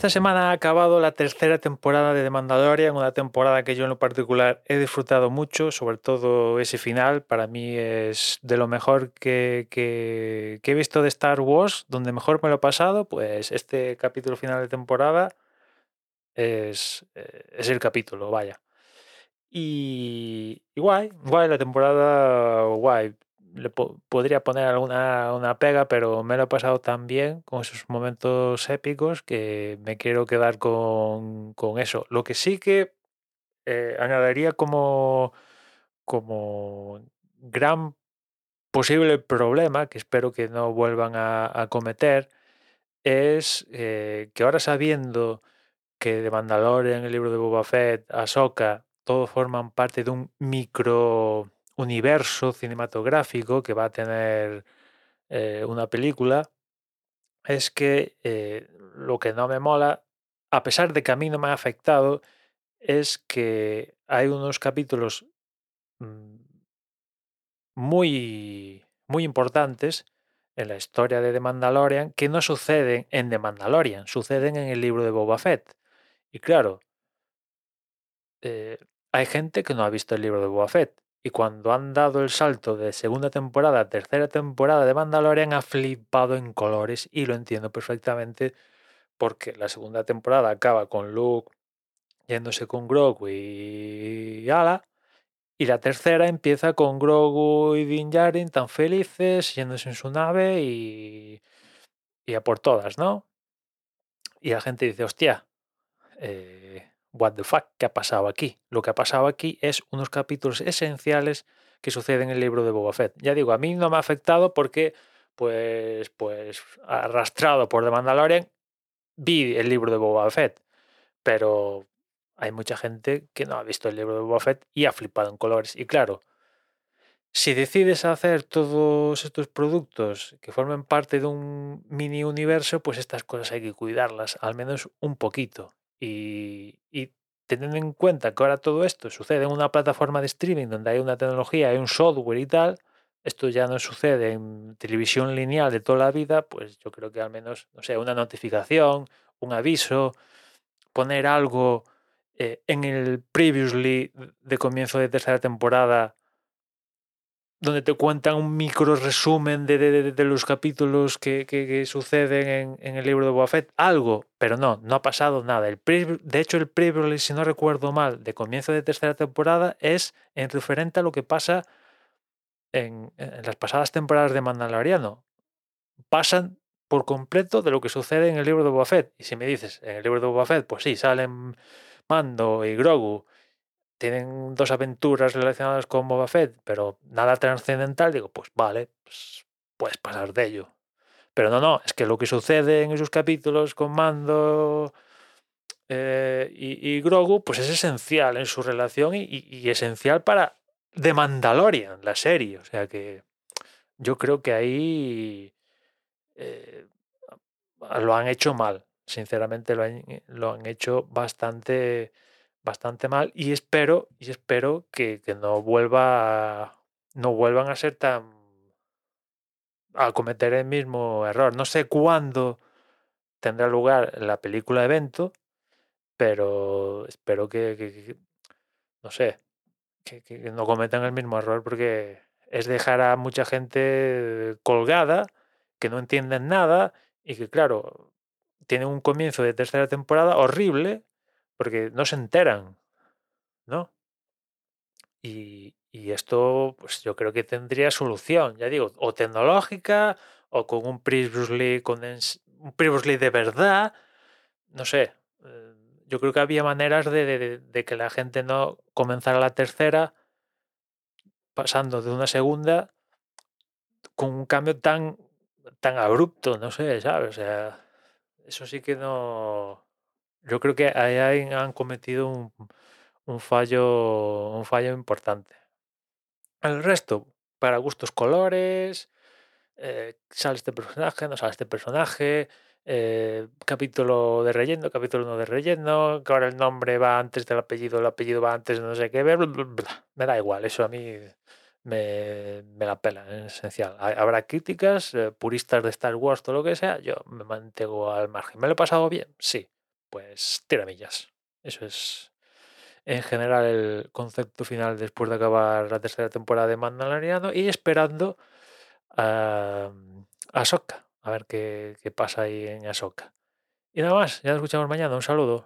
esta semana ha acabado la tercera temporada de The Mandalorian, una temporada que yo en lo particular he disfrutado mucho, sobre todo ese final, para mí es de lo mejor que, he visto de Star Wars, donde mejor me lo he pasado, pues este capítulo final de temporada es, es el capítulo, vaya. Y, y guay, guay, la temporada guay le podría poner alguna una pega, pero me lo he pasado tan bien con esos momentos épicos que me quiero quedar con, con eso. Lo que sí que eh, añadiría como, como gran posible problema, que espero que no vuelvan a, cometer, es eh, que ahora sabiendo que de Mandalorian, el libro de Boba Fett, Ahsoka, todos forman parte de un micro universo cinematográfico que va a tener eh, una película, es que eh, lo que no me mola, a pesar de que a mí no me ha afectado, es que hay unos capítulos mm, muy, muy importantes en la historia de The Mandalorian que no suceden en The Mandalorian, suceden en el libro de Boba Fett. Y claro, eh, hay gente que no ha visto el libro de Boba Fett y cuando han dado el salto de segunda temporada a tercera temporada de Mandalorian ha flipado en colores y lo entiendo perfectamente porque la segunda temporada acaba con Luke yéndose con Grogu y Ala y la tercera empieza con Grogu y Din Djarin tan felices yéndose en su nave y, y a por todas, ¿no? Y la gente dice, hostia, eh, what the fuck, ¿qué ha pasado aquí? Lo que ha pasado aquí es unos capítulos esenciales que suceden en el libro de Boba Fett. Ya digo, a mí no me ha afectado porque, pues, pues, arrastrado por The Mandalorian, vi el libro de Boba Fett, pero hay mucha gente que no ha visto el libro de Boba Fett y ha flipado en colores. Y claro, si decides hacer todos estos productos que formen parte de un mini universo, pues estas cosas hay que cuidarlas, al menos un poquito. Y, teniendo en cuenta que ahora todo esto sucede en una plataforma de streaming donde hay una tecnología, hay un software y tal, esto ya no sucede en televisión lineal de toda la vida, pues yo creo que al menos, no sé, una notificación, un aviso, poner algo eh, en el previously de comienzo de tercera temporada donde te cuentan un micro resumen de, de, los capítulos que, que, suceden en, en, el libro de Boba algo, pero no, no ha pasado nada. El de hecho, el previo, si no recuerdo mal, de comienzo de tercera temporada es en referente a lo que pasa en, en las pasadas temporadas de Mandaloriano. Pasan por completo de lo que sucede en el libro de Boba Y si me dices, en el libro de Boba pues sí, salen Mando y Grogu tienen dos aventuras relacionadas con Boba Fett, pero nada trascendental, digo, pues vale, pues puedes pasar de ello. Pero no, no, es que lo que sucede en esos capítulos con Mando eh, y, Grogu, pues es esencial en su relación y, esencial para The Mandalorian, la serie. O sea que yo creo que ahí eh, lo han hecho mal. Sinceramente lo han, lo han hecho bastante bastante mal y espero y espero que, no vuelva no vuelvan a ser tan a cometer el mismo error. No sé cuándo tendrá lugar la película evento, pero espero que, no sé, que, que, no cometan el mismo error porque es dejar a mucha gente colgada, que no entienden nada y que claro, tienen un comienzo de tercera temporada horrible porque no se enteran, ¿no? Y, esto, pues yo creo que tendría solución, ya digo, o tecnológica, o con un previously, con un previously de verdad, no sé. Eh, yo creo que había maneras de, que la gente no comenzara la tercera pasando de una segunda con un cambio tan, tan abrupto, no sé, ¿sabes? O sea, eso sí que no, yo creo que ahí han cometido un, fallo, un fallo importante. El resto, para gustos colores, eh, sale este personaje, no sale este personaje, eh, capítulo de relleno, capítulo no de relleno, que ahora el nombre va antes del apellido, el apellido va antes de no sé qué, me da igual, eso a mí me, la pela, es esencial. Habrá críticas, eh, puristas de Star Wars, todo lo que sea, yo me mantengo al margen. ¿Me lo he pasado bien? Sí pues tiramillas. Eso es en general el concepto final después de acabar la tercera temporada de Mandaloriano y esperando a Ahsoka, a ver qué, qué pasa ahí en Ahsoka. Y nada más, ya nos escuchamos mañana. Un saludo.